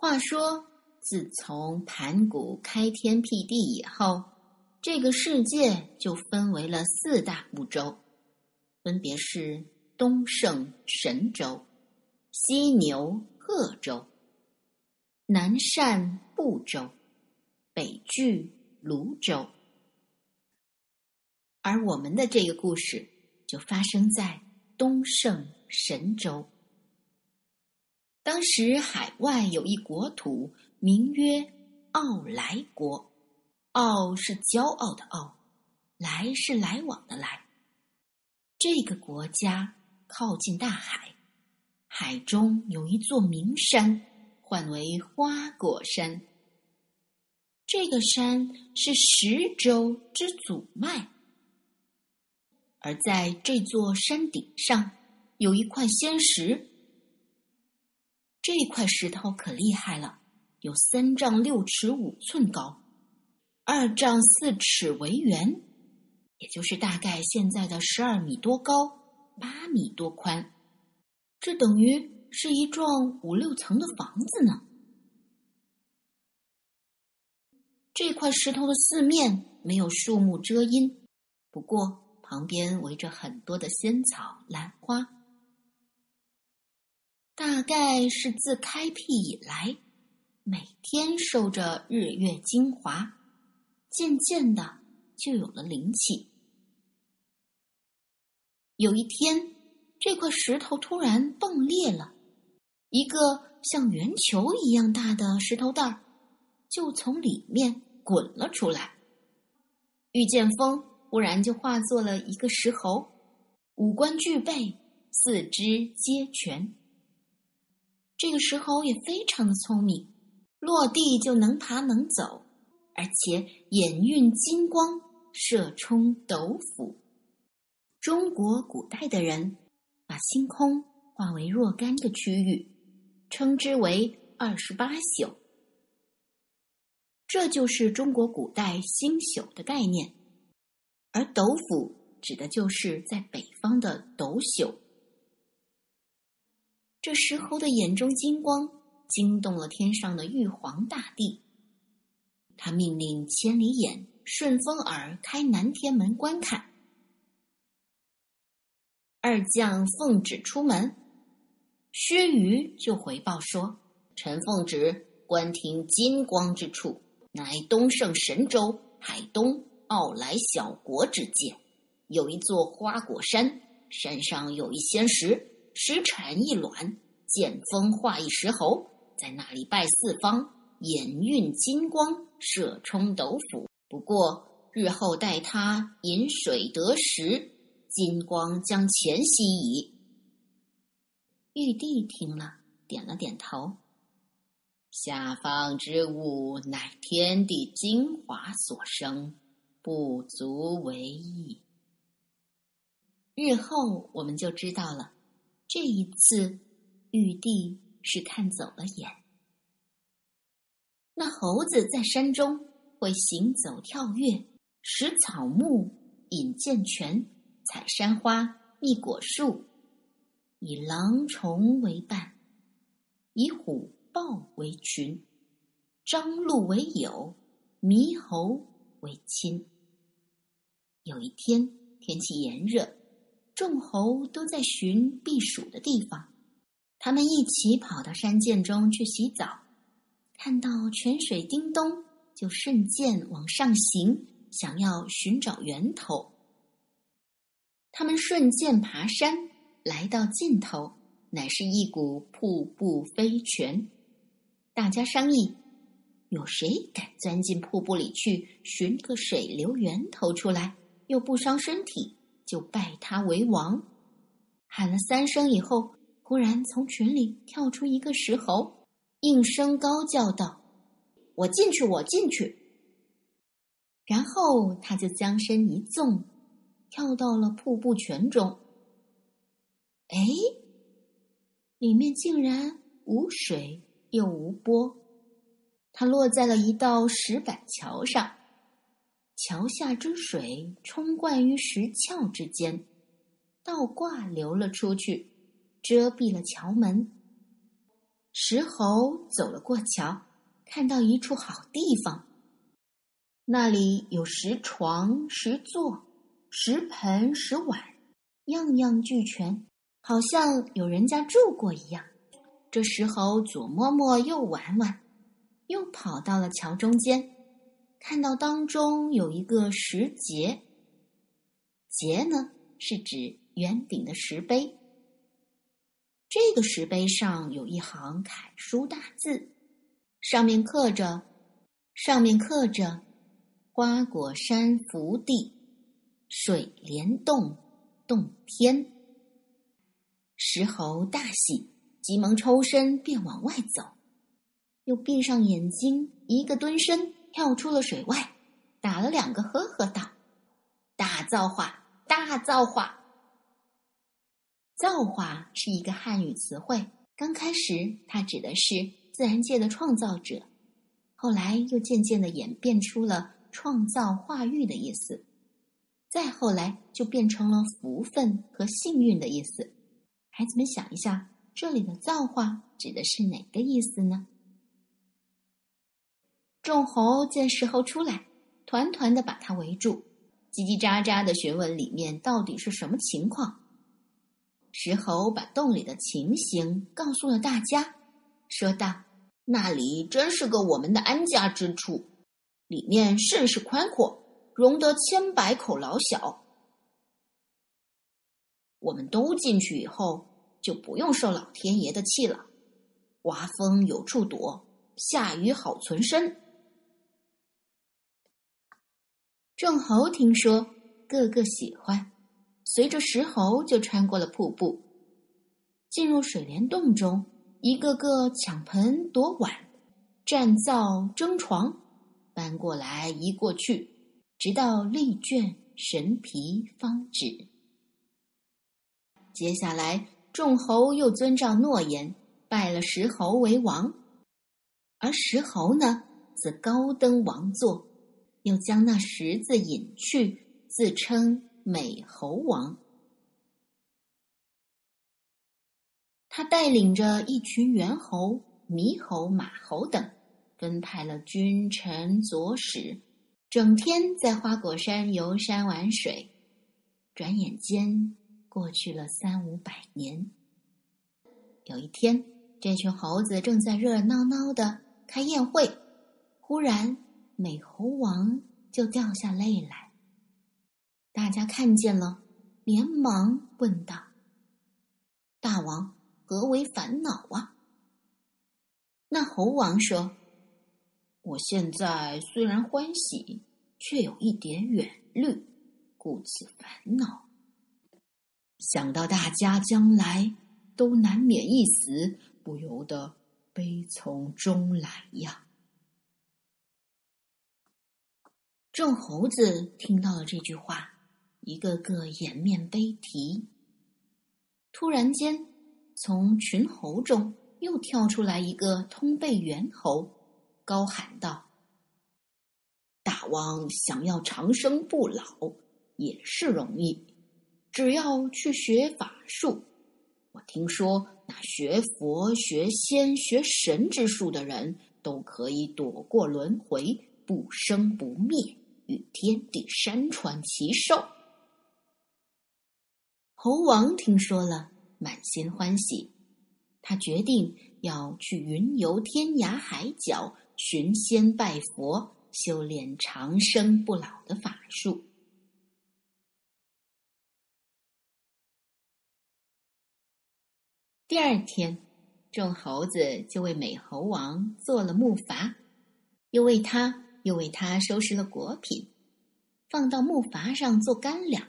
话说，自从盘古开天辟地以后，这个世界就分为了四大部洲，分别是东胜神州、西牛贺州、南赡部洲、北俱泸州。而我们的这个故事就发生在东胜神州。当时海外有一国土，名曰傲来国。傲是骄傲的傲，来是来往的来。这个国家靠近大海，海中有一座名山，唤为花果山。这个山是十洲之祖脉，而在这座山顶上有一块仙石。这块石头可厉害了，有三丈六尺五寸高，二丈四尺为圆，也就是大概现在的十二米多高，八米多宽。这等于是一幢五六层的房子呢。这块石头的四面没有树木遮阴，不过旁边围着很多的仙草、兰花。大概是自开辟以来，每天受着日月精华，渐渐的就有了灵气。有一天，这块石头突然崩裂了，一个像圆球一样大的石头蛋儿就从里面滚了出来。遇见风，忽然就化作了一个石猴，五官俱备，四肢皆全。这个石猴也非常的聪明，落地就能爬能走，而且眼运金光，射冲斗府。中国古代的人把星空化为若干个区域，称之为二十八宿。这就是中国古代星宿的概念，而斗府指的就是在北方的斗宿。这石猴的眼中金光惊动了天上的玉皇大帝，他命令千里眼、顺风耳开南天门观看。二将奉旨出门，薛瑜就回报说：“臣奉旨观听金光之处，乃东胜神州海东傲来小国之界，有一座花果山，山上有一仙石。”石产一卵，见风化一石猴，在那里拜四方，眼运金光，射冲斗府。不过日后待他饮水得食，金光将前夕矣。玉帝听了，点了点头。下方之物乃天地精华所生，不足为意。日后我们就知道了。这一次，玉帝是看走了眼。那猴子在山中会行走跳跃，食草木，饮涧泉，采山花，觅果树，以狼虫为伴，以虎豹为群，张鹿为友，猕猴为亲。有一天，天气炎热。众猴都在寻避暑的地方，他们一起跑到山涧中去洗澡，看到泉水叮咚，就顺涧往上行，想要寻找源头。他们顺涧爬山，来到尽头，乃是一股瀑布飞泉。大家商议，有谁敢钻进瀑布里去寻个水流源头出来，又不伤身体？就拜他为王，喊了三声以后，忽然从群里跳出一个石猴，应声高叫道：“我进去，我进去。”然后他就将身一纵，跳到了瀑布泉中。哎，里面竟然无水又无波，他落在了一道石板桥上。桥下之水冲灌于石壳之间，倒挂流了出去，遮蔽了桥门。石猴走了过桥，看到一处好地方，那里有石床、石座、石盆、石碗，样样俱全，好像有人家住过一样。这石猴左摸摸，右玩玩，又跑到了桥中间，看到当中有一个石碣。碣呢，是指圆顶的石碑。这个石碑上有一行楷书大字，上面刻着“上面刻着花果山福地，水帘洞洞天”。石猴大喜，急忙抽身便往外走，又闭上眼睛，一个蹲身跳出了水外，打了两个呵呵，道：“大造化，大造化！”造化是一个汉语词汇，刚开始它指的是自然界的创造者，后来又渐渐的演变出了创造化育的意思，再后来就变成了福分和幸运的意思。孩子们想一下，这里的造化指的是哪个意思呢？众猴见石猴出来，团团的把他围住，叽叽喳喳的询问里面到底是什么情况。石猴把洞里的情形告诉了大家，说道：“那里真是个我们的安家之处，里面甚是宽阔，容得千百口老小。我们都进去以后，就不用受老天爷的气了。刮风有处躲，下雨好存身。”众猴听说，个个喜欢。随着石猴就穿过了瀑布，进入水帘洞中，一个个抢盆夺碗，占灶争床，搬过来移过去，直到力倦神疲方止。接下来，众猴又遵照诺言拜了石猴为王，而石猴呢，则高登王座，又将那石子隐去，自称。美猴王，他带领着一群猿猴、猕猴、马猴等，分派了君臣佐使，整天在花果山游山玩水。转眼间过去了三五百年。有一天，这群猴子正在热热闹闹的开宴会，忽然美猴王就掉下泪来。大家看见了，连忙问道：“大王，何为烦恼啊？”那猴王说：“我现在虽然欢喜，却有一点远虑，故此烦恼。想到大家将来都难免一死，不由得悲从中来呀。”众猴子听到了这句话。一个个掩面悲啼。突然间，从群猴中又跳出来一个通背猿猴，高喊道：“大王想要长生不老，也是容易，只要去学法术。我听说，那学佛、学仙、学神之术的人，都可以躲过轮回，不生不灭，与天地山川齐寿。”猴王听说了，满心欢喜。他决定要去云游天涯海角，寻仙拜佛，修炼长生不老的法术。第二天，众猴子就为美猴王做了木筏，又为他又为他收拾了果品，放到木筏上做干粮。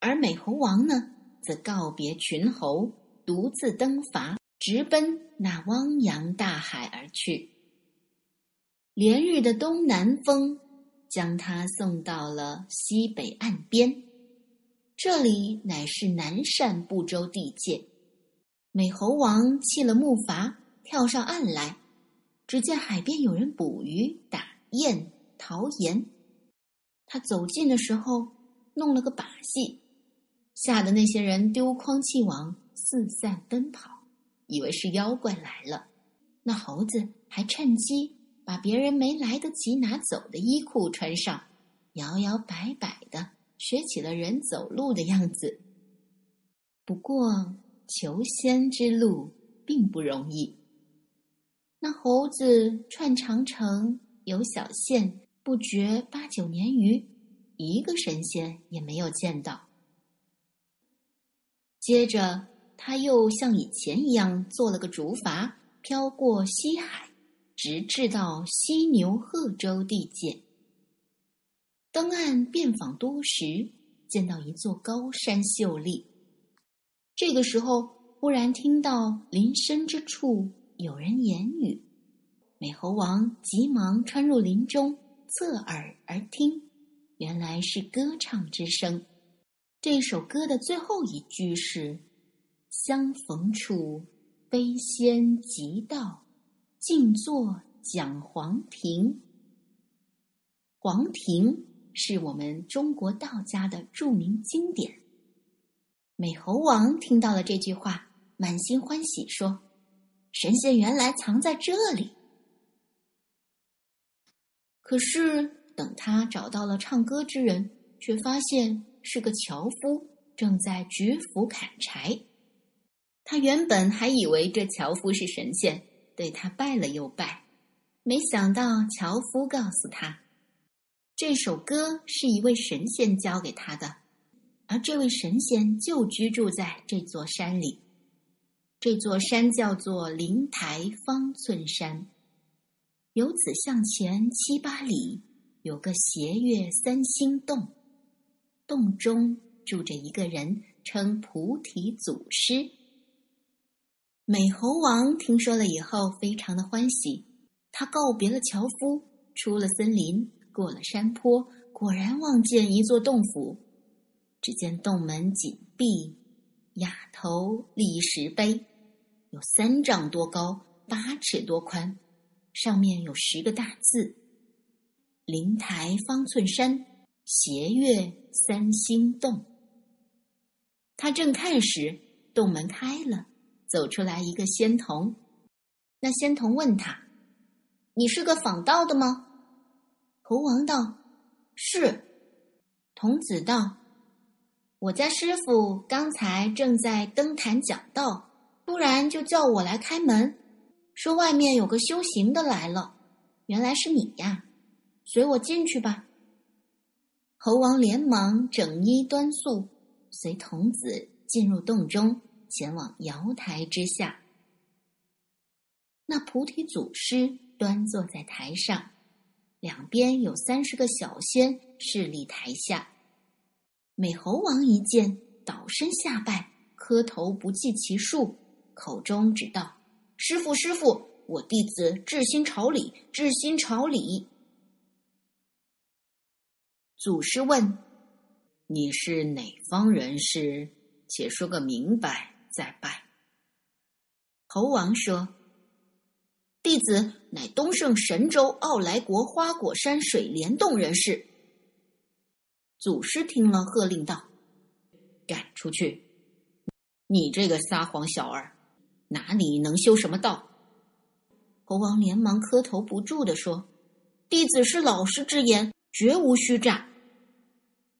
而美猴王呢，则告别群猴，独自登筏，直奔那汪洋大海而去。连日的东南风，将他送到了西北岸边，这里乃是南赡部洲地界。美猴王弃了木筏，跳上岸来，只见海边有人捕鱼、打雁、淘盐。他走近的时候，弄了个把戏。吓得那些人丢筐弃网，四散奔跑，以为是妖怪来了。那猴子还趁机把别人没来得及拿走的衣裤穿上，摇摇摆摆的学起了人走路的样子。不过，求仙之路并不容易。那猴子串长城，游小线，不觉八九年余，一个神仙也没有见到。接着，他又像以前一样做了个竹筏，飘过西海，直至到犀牛贺州地界。登岸遍访多时，见到一座高山秀丽。这个时候，忽然听到林深之处有人言语，美猴王急忙穿入林中，侧耳而听，原来是歌唱之声。这首歌的最后一句是：“相逢处，悲仙即道，静坐讲黄庭。”黄庭是我们中国道家的著名经典。美猴王听到了这句话，满心欢喜，说：“神仙原来藏在这里。”可是等他找到了唱歌之人，却发现。是个樵夫，正在举斧砍柴。他原本还以为这樵夫是神仙，对他拜了又拜。没想到樵夫告诉他，这首歌是一位神仙教给他的，而这位神仙就居住在这座山里。这座山叫做灵台方寸山，由此向前七八里，有个斜月三星洞。洞中住着一个人，称菩提祖师。美猴王听说了以后，非常的欢喜。他告别了樵夫，出了森林，过了山坡，果然望见一座洞府。只见洞门紧闭，哑头立石碑，有三丈多高，八尺多宽，上面有十个大字：“灵台方寸山。”斜月三星洞。他正看时，洞门开了，走出来一个仙童。那仙童问他：“你是个访道的吗？”猴王道：“是。”童子道：“我家师傅刚才正在登坛讲道，突然就叫我来开门，说外面有个修行的来了。原来是你呀，随我进去吧。”猴王连忙整衣端肃，随童子进入洞中，前往瑶台之下。那菩提祖师端坐在台上，两边有三十个小仙侍立台下。美猴王一见，倒身下拜，磕头不计其数，口中只道：“师傅，师傅，我弟子至心朝礼，至心朝礼。”祖师问：“你是哪方人士？且说个明白，再拜。”猴王说：“弟子乃东胜神州傲来国花果山水帘洞人士。”祖师听了，喝令道：“赶出去！你这个撒谎小儿，哪里能修什么道？”猴王连忙磕头不住的说：“弟子是老师之言，绝无虚诈。”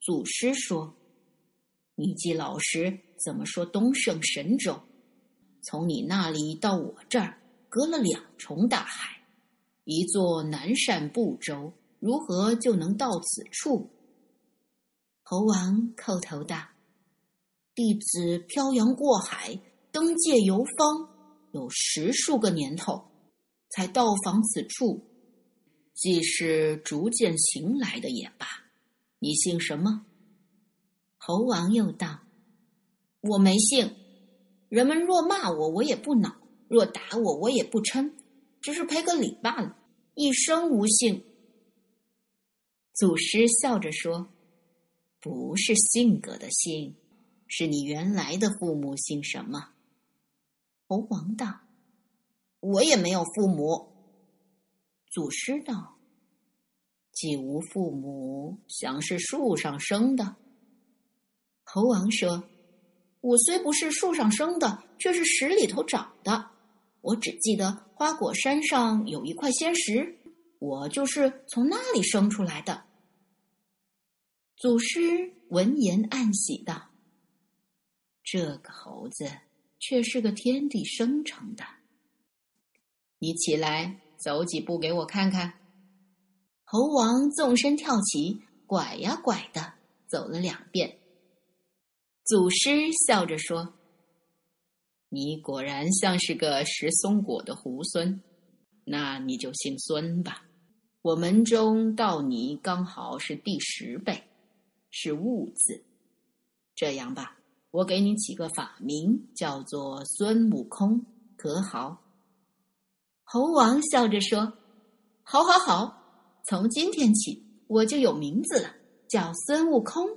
祖师说：“你既老实，怎么说东胜神州？从你那里到我这儿，隔了两重大海，一座南赡部洲，如何就能到此处？”猴王叩头道：“弟子漂洋过海，登界游方，有十数个年头，才到访此处。既是逐渐行来的也罢。”你姓什么？猴王又道：“我没姓。人们若骂我，我也不恼；若打我，我也不嗔，只是赔个礼罢了，一生无姓。”祖师笑着说：“不是性格的姓，是你原来的父母姓什么？”猴王道：“我也没有父母。”祖师道。既无父母，想是树上生的。猴王说：“我虽不是树上生的，却是石里头长的。我只记得花果山上有一块仙石，我就是从那里生出来的。”祖师闻言暗喜道：“这个猴子却是个天地生成的。你起来走几步给我看看。”猴王纵身跳起，拐呀拐的走了两遍。祖师笑着说：“你果然像是个食松果的猢狲，那你就姓孙吧。我门中到你刚好是第十辈，是物字。这样吧，我给你起个法名，叫做孙悟空，可好？”猴王笑着说：“好，好，好。”从今天起，我就有名字了，叫孙悟空。